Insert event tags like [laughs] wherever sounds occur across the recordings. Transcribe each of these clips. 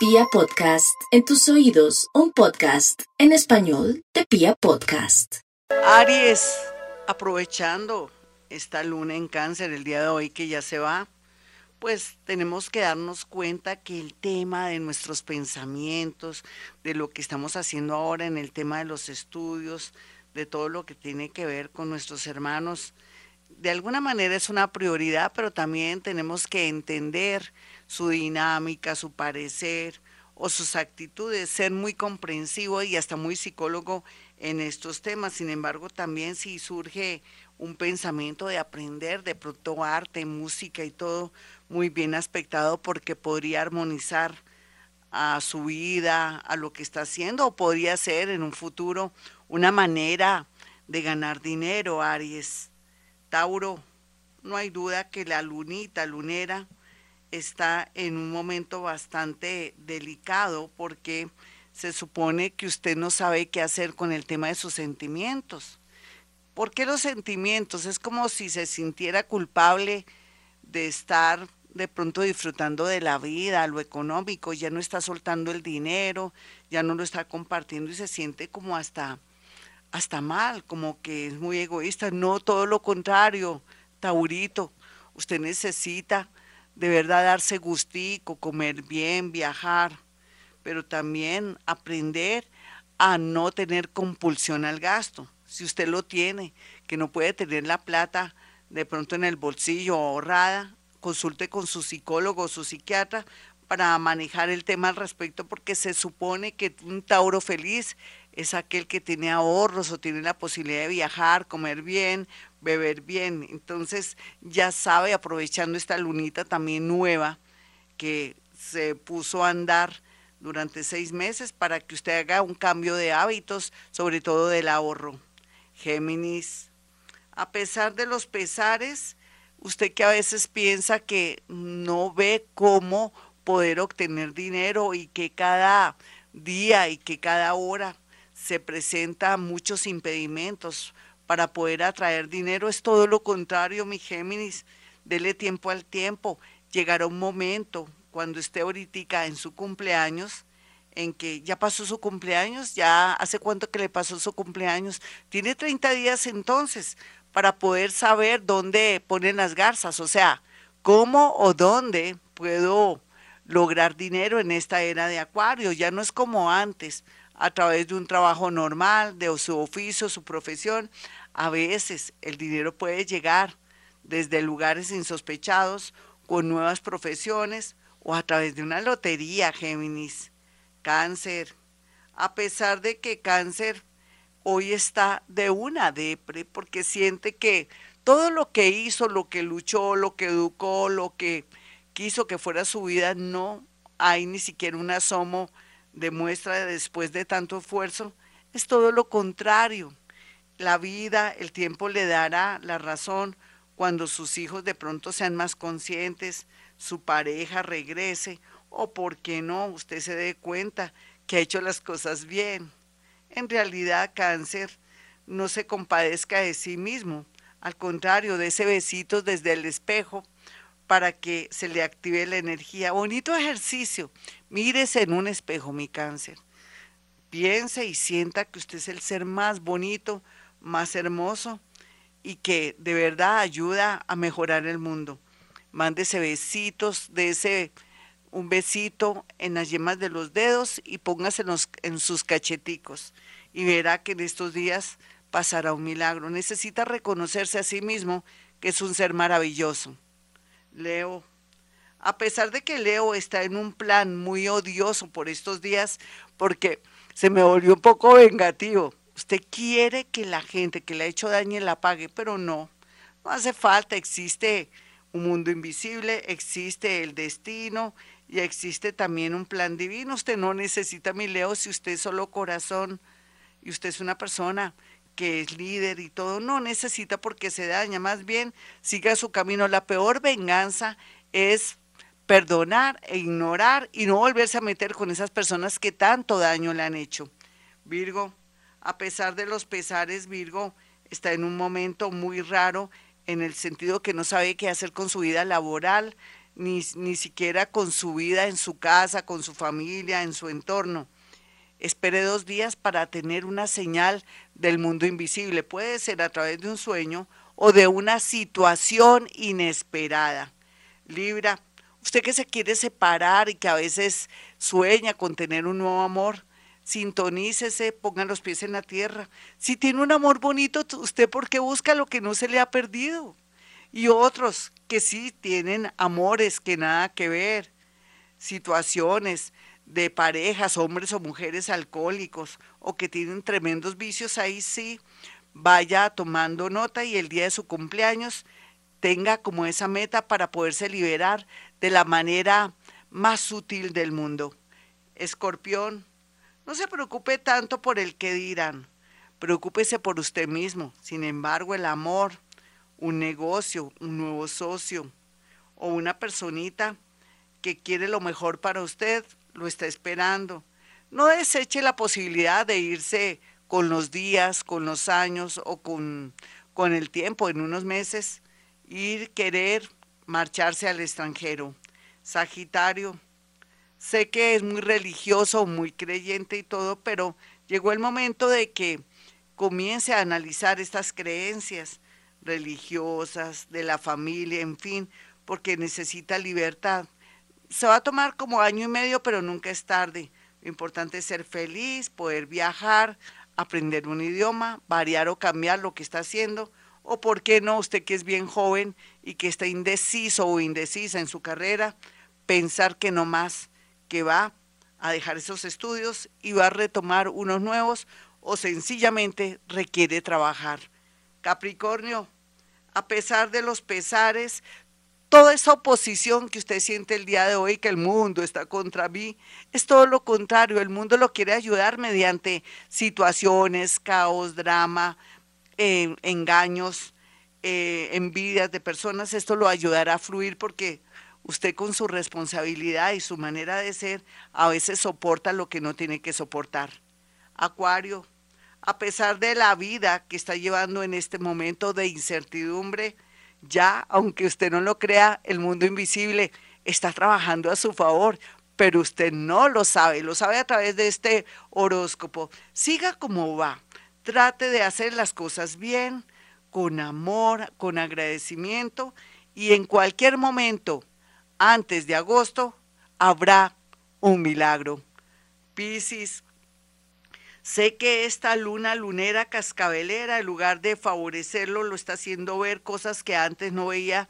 Pia Podcast, en tus oídos, un podcast en español de Pia Podcast. Aries, aprovechando esta luna en cáncer el día de hoy que ya se va, pues tenemos que darnos cuenta que el tema de nuestros pensamientos, de lo que estamos haciendo ahora en el tema de los estudios, de todo lo que tiene que ver con nuestros hermanos, de alguna manera es una prioridad, pero también tenemos que entender su dinámica, su parecer o sus actitudes, ser muy comprensivo y hasta muy psicólogo en estos temas. Sin embargo, también si surge un pensamiento de aprender de pronto arte, música y todo muy bien aspectado porque podría armonizar a su vida, a lo que está haciendo o podría ser en un futuro una manera de ganar dinero, Aries. Tauro, no hay duda que la lunita lunera está en un momento bastante delicado porque se supone que usted no sabe qué hacer con el tema de sus sentimientos. ¿Por qué los sentimientos? Es como si se sintiera culpable de estar de pronto disfrutando de la vida, lo económico, ya no está soltando el dinero, ya no lo está compartiendo y se siente como hasta hasta mal, como que es muy egoísta. No, todo lo contrario, Taurito. Usted necesita de verdad darse gustico, comer bien, viajar, pero también aprender a no tener compulsión al gasto. Si usted lo tiene, que no puede tener la plata de pronto en el bolsillo ahorrada, consulte con su psicólogo o su psiquiatra para manejar el tema al respecto, porque se supone que un Tauro feliz es aquel que tiene ahorros o tiene la posibilidad de viajar, comer bien, beber bien. Entonces ya sabe, aprovechando esta lunita también nueva que se puso a andar durante seis meses para que usted haga un cambio de hábitos, sobre todo del ahorro. Géminis, a pesar de los pesares, usted que a veces piensa que no ve cómo poder obtener dinero y que cada día y que cada hora se presenta muchos impedimentos para poder atraer dinero. Es todo lo contrario, mi Géminis. Dele tiempo al tiempo. Llegará un momento cuando esté ahorita en su cumpleaños, en que ya pasó su cumpleaños, ya hace cuánto que le pasó su cumpleaños. Tiene 30 días entonces para poder saber dónde ponen las garzas, o sea, cómo o dónde puedo lograr dinero en esta era de Acuario. Ya no es como antes a través de un trabajo normal, de su oficio, su profesión. A veces el dinero puede llegar desde lugares insospechados, con nuevas profesiones o a través de una lotería, Géminis. Cáncer. A pesar de que cáncer hoy está de una depre, porque siente que todo lo que hizo, lo que luchó, lo que educó, lo que quiso que fuera su vida, no hay ni siquiera un asomo demuestra después de tanto esfuerzo, es todo lo contrario. La vida, el tiempo le dará la razón cuando sus hijos de pronto sean más conscientes, su pareja regrese o, por qué no, usted se dé cuenta que ha hecho las cosas bien. En realidad, cáncer no se compadezca de sí mismo, al contrario, de ese besito desde el espejo para que se le active la energía. Bonito ejercicio. Mírese en un espejo, mi cáncer. Piense y sienta que usted es el ser más bonito, más hermoso y que de verdad ayuda a mejorar el mundo. Mándese besitos, de ese un besito en las yemas de los dedos y póngaselos en sus cacheticos y verá que en estos días pasará un milagro. Necesita reconocerse a sí mismo que es un ser maravilloso. Leo, a pesar de que Leo está en un plan muy odioso por estos días, porque se me volvió un poco vengativo. Usted quiere que la gente que le ha hecho daño la pague, pero no, no hace falta, existe un mundo invisible, existe el destino y existe también un plan divino. Usted no necesita mi Leo si usted es solo corazón y usted es una persona que es líder y todo, no necesita porque se daña, más bien siga su camino. La peor venganza es perdonar e ignorar y no volverse a meter con esas personas que tanto daño le han hecho. Virgo, a pesar de los pesares, Virgo está en un momento muy raro en el sentido que no sabe qué hacer con su vida laboral, ni, ni siquiera con su vida en su casa, con su familia, en su entorno. Espere dos días para tener una señal del mundo invisible. Puede ser a través de un sueño o de una situación inesperada. Libra, usted que se quiere separar y que a veces sueña con tener un nuevo amor, sintonícese, ponga los pies en la tierra. Si tiene un amor bonito, usted por qué busca lo que no se le ha perdido. Y otros que sí tienen amores que nada que ver, situaciones, de parejas, hombres o mujeres alcohólicos o que tienen tremendos vicios, ahí sí vaya tomando nota y el día de su cumpleaños tenga como esa meta para poderse liberar de la manera más sutil del mundo. Escorpión, no se preocupe tanto por el que dirán, preocúpese por usted mismo. Sin embargo, el amor, un negocio, un nuevo socio o una personita que quiere lo mejor para usted, lo está esperando. No deseche la posibilidad de irse con los días, con los años o con, con el tiempo, en unos meses, ir querer marcharse al extranjero. Sagitario, sé que es muy religioso, muy creyente y todo, pero llegó el momento de que comience a analizar estas creencias religiosas, de la familia, en fin, porque necesita libertad se va a tomar como año y medio, pero nunca es tarde. Lo importante es ser feliz, poder viajar, aprender un idioma, variar o cambiar lo que está haciendo. O por qué no, usted que es bien joven y que está indeciso o indecisa en su carrera, pensar que no más, que va a dejar esos estudios y va a retomar unos nuevos o sencillamente requiere trabajar. Capricornio, a pesar de los pesares, toda esa oposición que usted siente el día de hoy, que el mundo está contra mí, es todo lo contrario. El mundo lo quiere ayudar mediante situaciones, caos, drama, eh, engaños, eh, envidias de personas. Esto lo ayudará a fluir porque usted con su responsabilidad y su manera de ser a veces soporta lo que no tiene que soportar. Acuario, a pesar de la vida que está llevando en este momento de incertidumbre, ya, aunque usted no lo crea, el mundo invisible está trabajando a su favor, pero usted no lo sabe, lo sabe a través de este horóscopo. Siga como va, trate de hacer las cosas bien, con amor, con agradecimiento y en cualquier momento, antes de agosto, habrá un milagro. Piscis, Sé que esta luna lunera cascabelera, en lugar de favorecerlo, lo está haciendo ver cosas que antes no veía,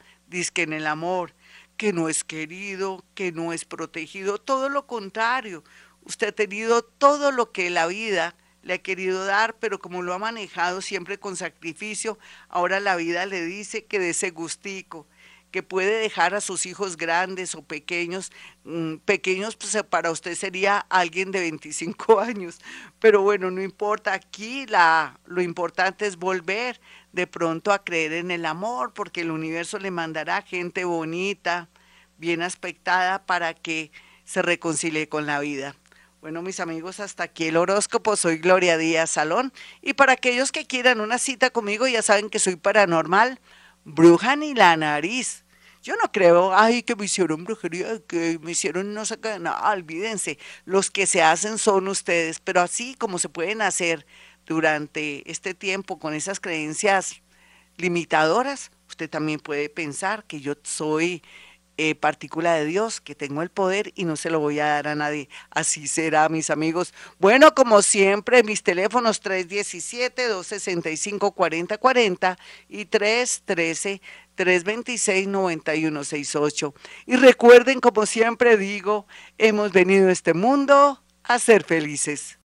que en el amor, que no es querido, que no es protegido, todo lo contrario. Usted ha tenido todo lo que la vida le ha querido dar, pero como lo ha manejado siempre con sacrificio, ahora la vida le dice que de ese gustico, que puede dejar a sus hijos grandes o pequeños. Mm, pequeños pues, para usted sería alguien de 25 [laughs] años, pero bueno, no importa. Aquí la, lo importante es volver de pronto a creer en el amor, porque el universo le mandará gente bonita, bien aspectada, para que se reconcilie con la vida. Bueno, mis amigos, hasta aquí el horóscopo. Soy Gloria Díaz Salón. Y para aquellos que quieran una cita conmigo, ya saben que soy paranormal bruja ni la nariz. Yo no creo, ay, que me hicieron brujería, que me hicieron no qué, no, olvídense, los que se hacen son ustedes, pero así como se pueden hacer durante este tiempo con esas creencias limitadoras, usted también puede pensar que yo soy eh, partícula de Dios, que tengo el poder y no se lo voy a dar a nadie. Así será, mis amigos. Bueno, como siempre, mis teléfonos 317-265-4040 y 313-326-9168. Y recuerden, como siempre digo, hemos venido a este mundo a ser felices.